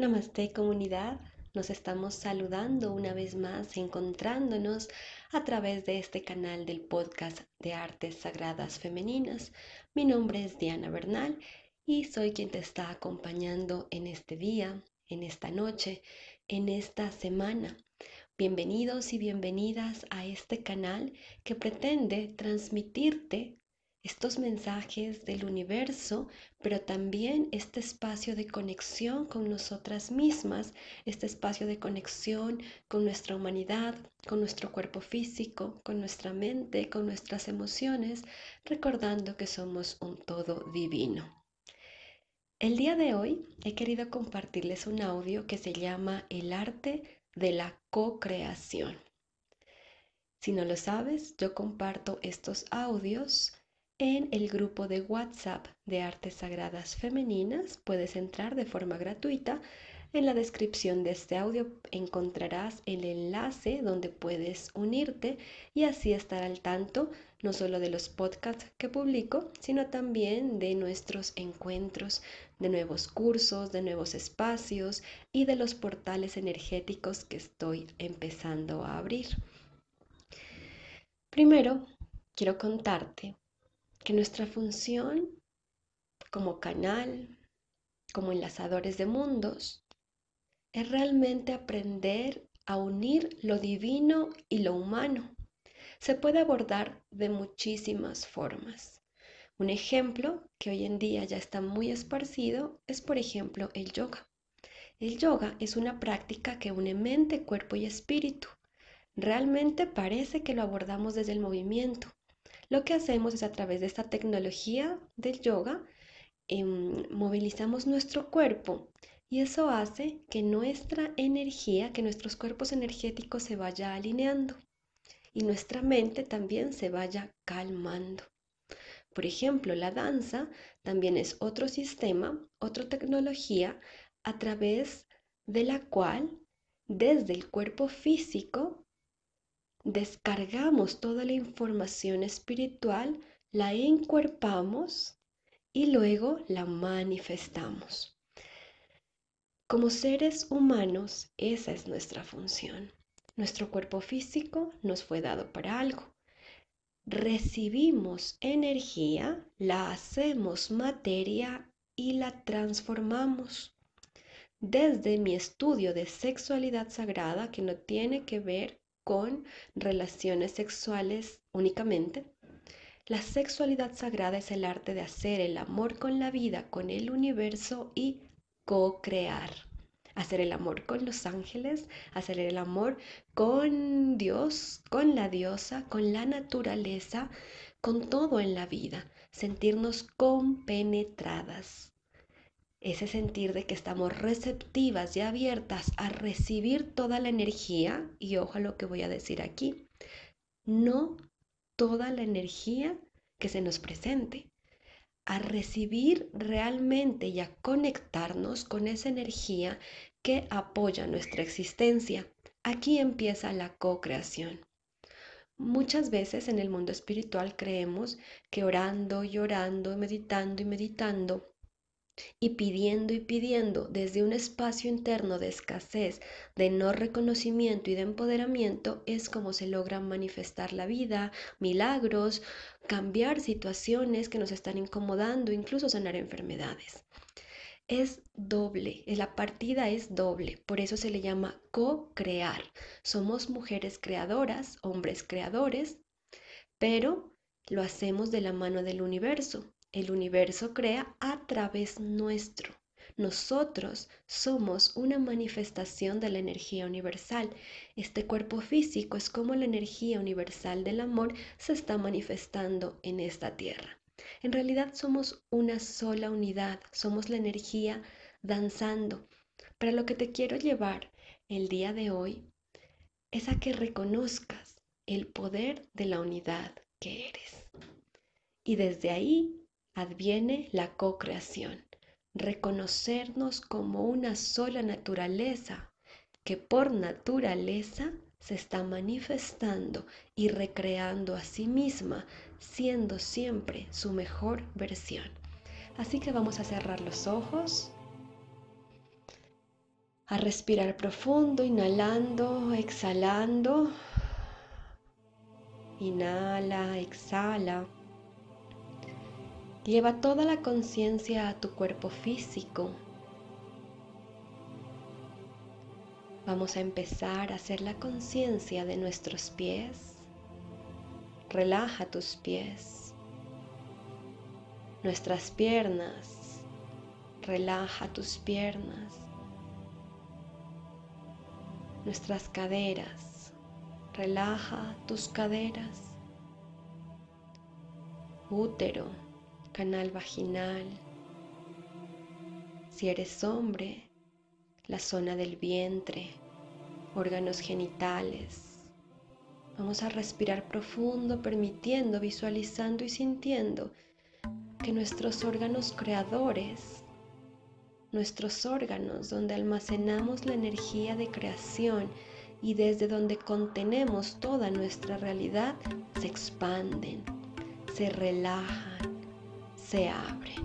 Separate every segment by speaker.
Speaker 1: Namaste comunidad, nos estamos saludando una vez más, encontrándonos a través de este canal del podcast de Artes Sagradas Femeninas. Mi nombre es Diana Bernal y soy quien te está acompañando en este día, en esta noche, en esta semana. Bienvenidos y bienvenidas a este canal que pretende transmitirte estos mensajes del universo, pero también este espacio de conexión con nosotras mismas, este espacio de conexión con nuestra humanidad, con nuestro cuerpo físico, con nuestra mente, con nuestras emociones, recordando que somos un todo divino. El día de hoy he querido compartirles un audio que se llama El arte de la co-creación. Si no lo sabes, yo comparto estos audios en el grupo de WhatsApp de Artes Sagradas Femeninas. Puedes entrar de forma gratuita. En la descripción de este audio encontrarás el enlace donde puedes unirte y así estar al tanto no solo de los podcasts que publico, sino también de nuestros encuentros, de nuevos cursos, de nuevos espacios y de los portales energéticos que estoy empezando a abrir. Primero, quiero contarte que nuestra función como canal, como enlazadores de mundos, es realmente aprender a unir lo divino y lo humano. Se puede abordar de muchísimas formas. Un ejemplo que hoy en día ya está muy esparcido es, por ejemplo, el yoga. El yoga es una práctica que une mente, cuerpo y espíritu. Realmente parece que lo abordamos desde el movimiento, lo que hacemos es a través de esta tecnología del yoga, em, movilizamos nuestro cuerpo y eso hace que nuestra energía, que nuestros cuerpos energéticos se vaya alineando y nuestra mente también se vaya calmando. Por ejemplo, la danza también es otro sistema, otra tecnología a través de la cual desde el cuerpo físico descargamos toda la información espiritual, la encuerpamos y luego la manifestamos. Como seres humanos, esa es nuestra función. Nuestro cuerpo físico nos fue dado para algo. Recibimos energía, la hacemos materia y la transformamos. Desde mi estudio de sexualidad sagrada, que no tiene que ver con relaciones sexuales únicamente. La sexualidad sagrada es el arte de hacer el amor con la vida, con el universo y co-crear. Hacer el amor con los ángeles, hacer el amor con Dios, con la diosa, con la naturaleza, con todo en la vida. Sentirnos compenetradas ese sentir de que estamos receptivas y abiertas a recibir toda la energía, y ojo a lo que voy a decir aquí, no toda la energía que se nos presente, a recibir realmente y a conectarnos con esa energía que apoya nuestra existencia. Aquí empieza la co-creación. Muchas veces en el mundo espiritual creemos que orando y orando, meditando y meditando, y pidiendo y pidiendo desde un espacio interno de escasez, de no reconocimiento y de empoderamiento, es como se logra manifestar la vida, milagros, cambiar situaciones que nos están incomodando, incluso sanar enfermedades. Es doble, la partida es doble, por eso se le llama co-crear. Somos mujeres creadoras, hombres creadores, pero lo hacemos de la mano del universo, el universo crea a través nuestro. Nosotros somos una manifestación de la energía universal. Este cuerpo físico es como la energía universal del amor se está manifestando en esta tierra. En realidad somos una sola unidad, somos la energía danzando. Pero lo que te quiero llevar el día de hoy es a que reconozcas el poder de la unidad que eres. Y desde ahí adviene la co-creación, reconocernos como una sola naturaleza que por naturaleza se está manifestando y recreando a sí misma, siendo siempre su mejor versión. Así que vamos a cerrar los ojos a respirar profundo, inhalando, exhalando. Inhala, exhala. Lleva toda la conciencia a tu cuerpo físico. Vamos a empezar a hacer la conciencia de nuestros pies. Relaja tus pies. Nuestras piernas. Relaja tus piernas nuestras caderas. Relaja tus caderas. Útero, canal vaginal. Si eres hombre, la zona del vientre, órganos genitales. Vamos a respirar profundo, permitiendo, visualizando y sintiendo que nuestros órganos creadores nuestros órganos donde almacenamos la energía de creación y desde donde contenemos toda nuestra realidad, se expanden, se relajan, se abren.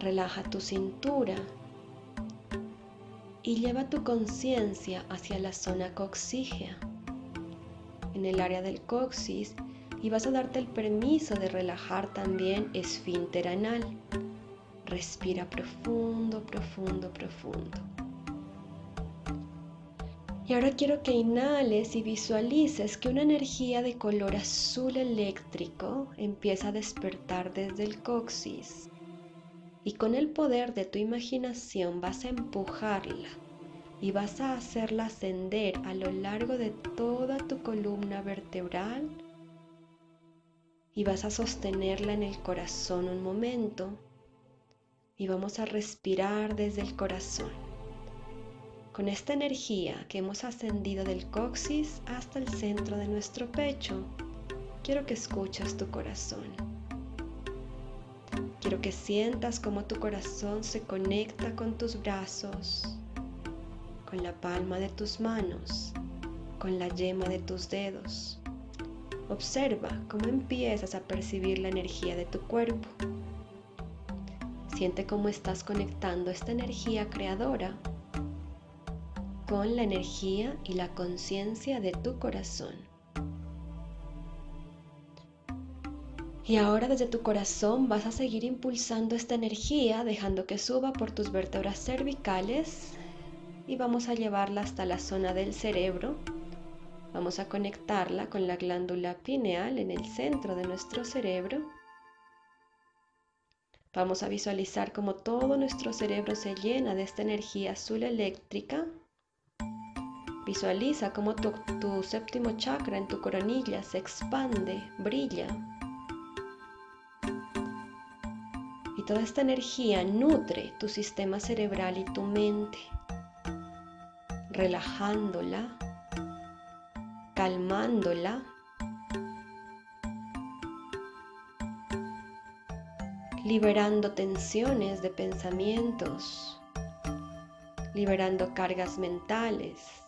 Speaker 1: Relaja tu cintura y lleva tu conciencia hacia la zona coxígea, en el área del coxis, y vas a darte el permiso de relajar también esfínter anal Respira profundo, profundo, profundo. Y ahora quiero que inhales y visualices que una energía de color azul eléctrico empieza a despertar desde el coxis. Y con el poder de tu imaginación vas a empujarla y vas a hacerla ascender a lo largo de toda tu columna vertebral y vas a sostenerla en el corazón un momento y vamos a respirar desde el corazón. Con esta energía que hemos ascendido del coxis hasta el centro de nuestro pecho, quiero que escuches tu corazón. Quiero que sientas cómo tu corazón se conecta con tus brazos, con la palma de tus manos, con la yema de tus dedos. Observa cómo empiezas a percibir la energía de tu cuerpo Siente cómo estás conectando esta energía creadora con la energía y la conciencia de tu corazón. Y ahora desde tu corazón vas a seguir impulsando esta energía, dejando que suba por tus vértebras cervicales y vamos a llevarla hasta la zona del cerebro. Vamos a conectarla con la glándula pineal en el centro de nuestro cerebro Vamos a visualizar cómo todo nuestro cerebro se llena de esta energía azul eléctrica. Visualiza cómo tu, tu, séptimo chakra en tu coronilla se expande, brilla. Y toda esta energía nutre tu sistema cerebral y tu mente, relajándola, calmándola liberando tensiones de pensamientos, liberando cargas mentales,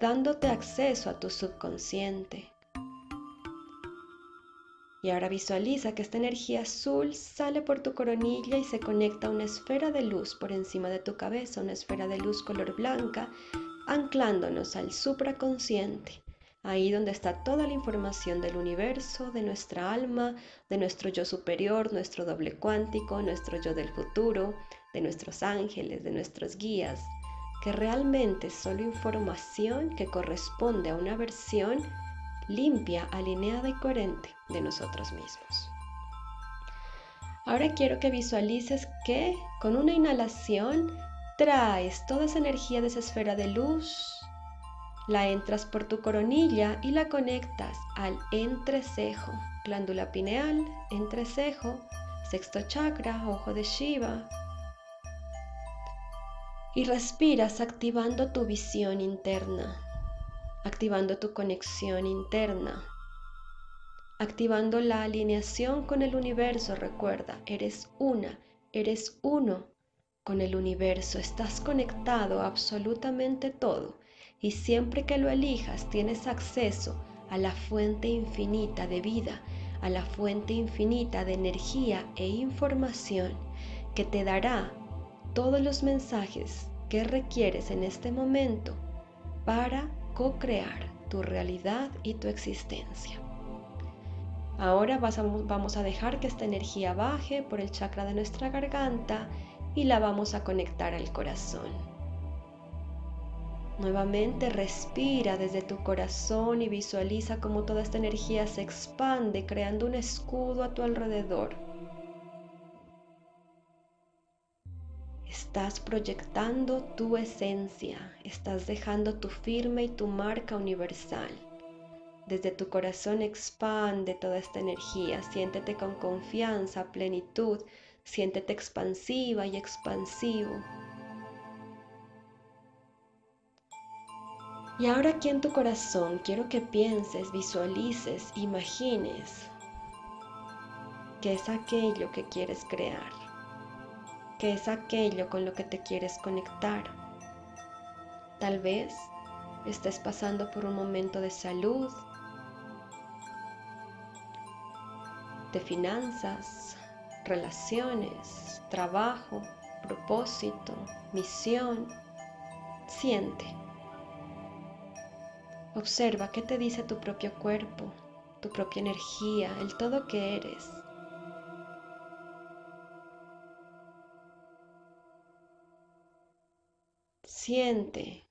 Speaker 1: dándote acceso a tu subconsciente. Y ahora visualiza que esta energía azul sale por tu coronilla y se conecta a una esfera de luz por encima de tu cabeza, una esfera de luz color blanca, anclándonos al supraconsciente ahí donde está toda la información del universo, de nuestra alma, de nuestro yo superior, nuestro doble cuántico, nuestro yo del futuro, de nuestros ángeles, de nuestros guías, que realmente es solo información que corresponde a una versión limpia, alineada y coherente de nosotros mismos. Ahora quiero que visualices que con una inhalación traes toda esa energía de esa esfera de luz la entras por tu coronilla y la conectas al entrecejo, glándula pineal, entrecejo, sexto chakra, ojo de Shiva. Y respiras activando tu visión interna, activando tu conexión interna, activando la alineación con el universo. Recuerda, eres una, eres uno con el universo, estás conectado absolutamente todo y siempre que lo elijas tienes acceso a la fuente infinita de vida, a la fuente infinita de energía e información que te dará todos los mensajes que requieres en este momento para co-crear tu realidad y tu existencia. Ahora vamos a dejar que esta energía baje por el chakra de nuestra garganta y la vamos a conectar al corazón. Nuevamente respira desde tu corazón y visualiza cómo toda esta energía se expande creando un escudo a tu alrededor. Estás proyectando tu esencia, estás dejando tu firma y tu marca universal. Desde tu corazón expande toda esta energía, siéntete con confianza, plenitud, siéntete expansiva y expansivo. Y ahora aquí en tu corazón quiero que pienses, visualices, imagines que es aquello que quieres crear, que es aquello con lo que te quieres conectar. Tal vez estés pasando por un momento de salud, de finanzas, relaciones, trabajo, propósito, misión. Siente. Observa qué te dice tu propio cuerpo, tu propia energía, el todo que eres. Siente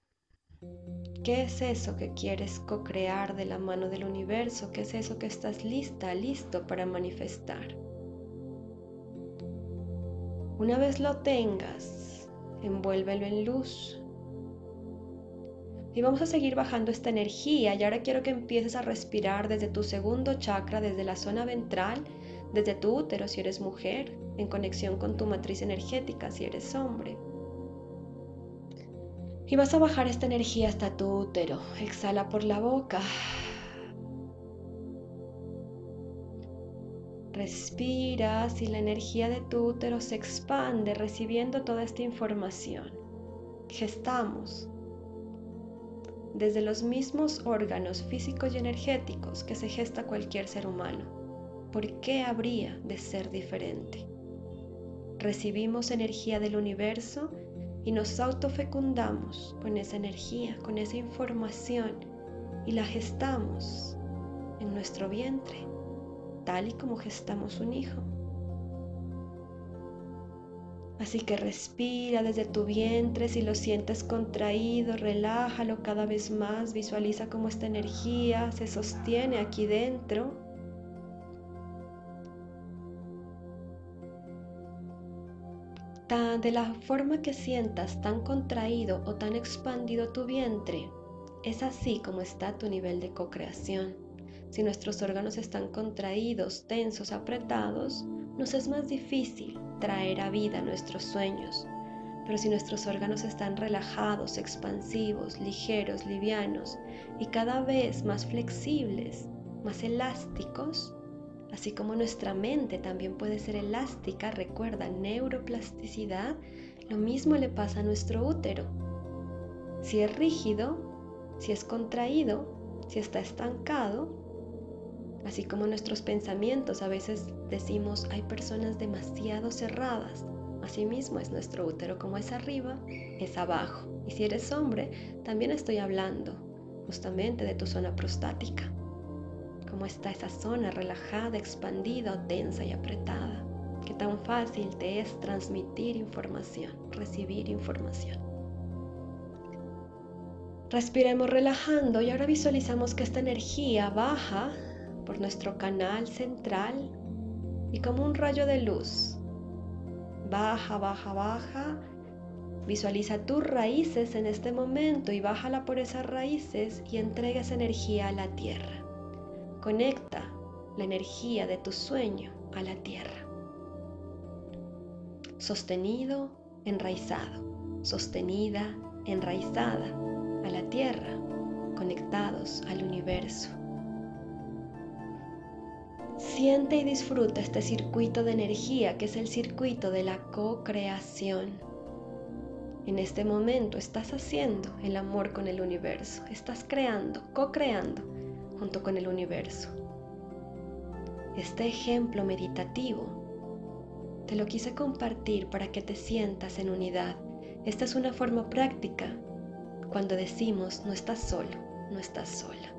Speaker 1: ¿Qué es eso que quieres co-crear de la mano del universo? ¿Qué es eso que estás lista, listo para manifestar? Una vez lo tengas, envuélvelo en luz. Y vamos a seguir bajando esta energía y ahora quiero que empieces a respirar desde tu segundo chakra, desde la zona ventral, desde tu útero si eres mujer, en conexión con tu matriz energética si eres hombre. Y vas a bajar esta energía hasta tu útero. Exhala por la boca. Respiras y la energía de tu útero se expande recibiendo toda esta información. Gestamos desde los mismos órganos físicos y energéticos que se gesta cualquier ser humano. ¿Por qué habría de ser diferente? Recibimos energía del universo y nos autofecundamos con esa energía, con esa información y la gestamos en nuestro vientre tal y como gestamos un hijo. Así que respira desde tu vientre, si lo sientes contraído, relájalo cada vez más, visualiza cómo esta energía se sostiene aquí dentro. De la forma que sientas tan contraído o tan expandido tu vientre, es así como está tu nivel de co-creación. Si nuestros órganos están contraídos, tensos, apretados, nos es más difícil traer a vida nuestros sueños. Pero si nuestros órganos están relajados, expansivos, ligeros, livianos y cada vez más flexibles, más elásticos, así como nuestra mente también puede ser elástica, recuerda, neuroplasticidad, lo mismo le pasa a nuestro útero. Si es rígido, si es contraído, si está estancado, Así como nuestros pensamientos a veces decimos hay personas demasiado cerradas. Asimismo es nuestro útero, como es arriba, es abajo. Y si eres hombre, también estoy hablando justamente de tu zona prostática. Cómo está esa zona relajada, expandida o tensa y apretada. Qué tan fácil te es transmitir información, recibir información. Respiremos relajando y ahora visualizamos que esta energía baja por nuestro canal central y como un rayo de luz. Baja, baja, baja. Visualiza tus raíces en este momento y bájala por esas raíces y entrega esa energía a la tierra. Conecta la energía de tu sueño a la tierra. Sostenido, enraizado. Sostenida, enraizada a la tierra. Conectados al universo. Siente y disfruta este circuito de energía que es el circuito de la co-creación. En este momento estás haciendo el amor con el universo, estás creando, co-creando junto con el universo. Este ejemplo meditativo te lo quise compartir para que te sientas en unidad. Esta es una forma práctica cuando decimos no estás solo, no estás sola.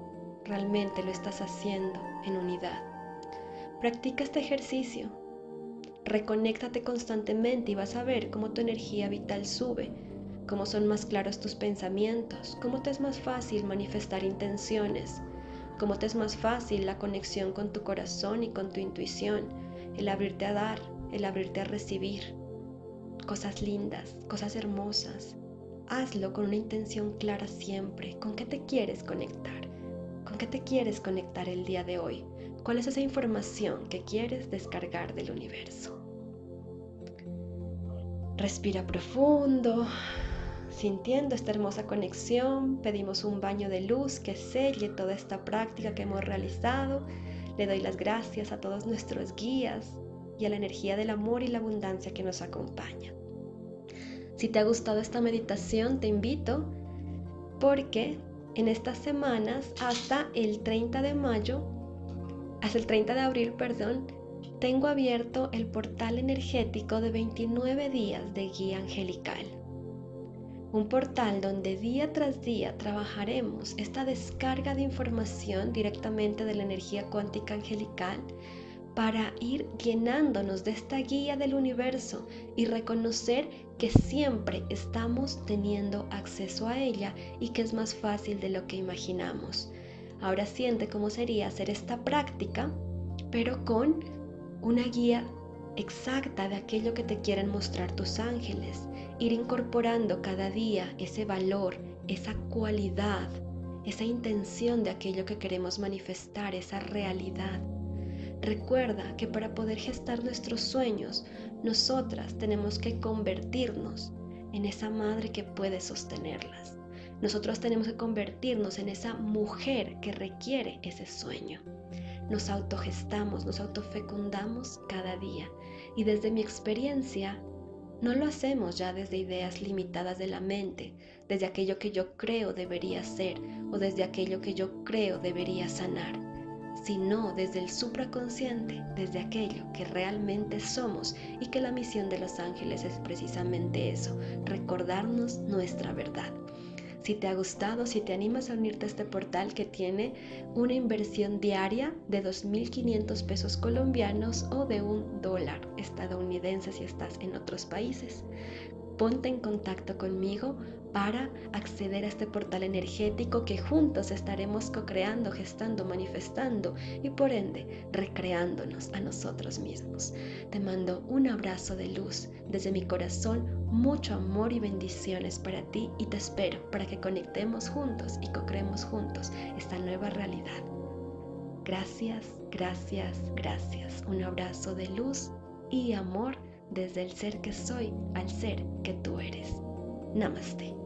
Speaker 1: Realmente lo estás haciendo en unidad. Practica este ejercicio. Reconéctate constantemente y vas a ver cómo tu energía vital sube, cómo son más claros tus pensamientos, cómo te es más fácil manifestar intenciones, cómo te es más fácil la conexión con tu corazón y con tu intuición, el abrirte a dar, el abrirte a recibir cosas lindas, cosas hermosas. Hazlo con una intención clara siempre. ¿Con qué te quieres conectar? ¿Con qué te quieres conectar el día de hoy? ¿Cuál es esa información que quieres descargar del universo? Respira profundo, sintiendo esta hermosa conexión. Pedimos un baño de luz que selle toda esta práctica que hemos realizado. Le doy las gracias a todos nuestros guías, y a la energía del amor y la abundancia que nos acompaña. Si te ha gustado esta meditación, te invito porque en estas semanas hasta el 30 de mayo, hasta el 30 de abril, perdón, tengo abierto el portal energético de 29 días de guía angelical. Un portal donde día tras día trabajaremos esta descarga de información directamente de la energía cuántica angelical para ir llenándonos de esta guía del universo y reconocer que siempre estamos teniendo acceso a ella y que es más fácil de lo que imaginamos. Ahora siente cómo sería hacer esta práctica, pero con una guía exacta de aquello que te quieren mostrar tus ángeles, ir incorporando cada día ese valor, esa cualidad, esa intención de aquello que queremos manifestar, esa realidad Recuerda que para poder gestar nuestros sueños, nosotras tenemos que convertirnos en esa madre que puede sostenerlas. Nosotros tenemos que convertirnos en esa mujer que requiere ese sueño. Nos autogestamos, nos autofecundamos cada día. Y desde mi experiencia, no lo hacemos ya desde ideas limitadas de la mente, desde aquello que yo creo debería ser o desde aquello que yo creo debería sanar sino desde el supraconsciente, desde aquello que realmente somos y que la misión de los ángeles es precisamente eso, recordarnos nuestra verdad. Si te ha gustado, si te animas a unirte a este portal que tiene una inversión diaria de 2.500 pesos colombianos o de un dólar estadounidense si estás en otros países, ponte en contacto conmigo para acceder a este portal energético que juntos estaremos co-creando, gestando, manifestando y por ende recreándonos a nosotros mismos. Te mando un abrazo de luz desde mi corazón, mucho amor y bendiciones para ti y te espero para que conectemos juntos y co-creemos juntos esta nueva realidad. Gracias, gracias, gracias. Un abrazo de luz y amor desde el ser que soy al ser que tú eres. Namaste.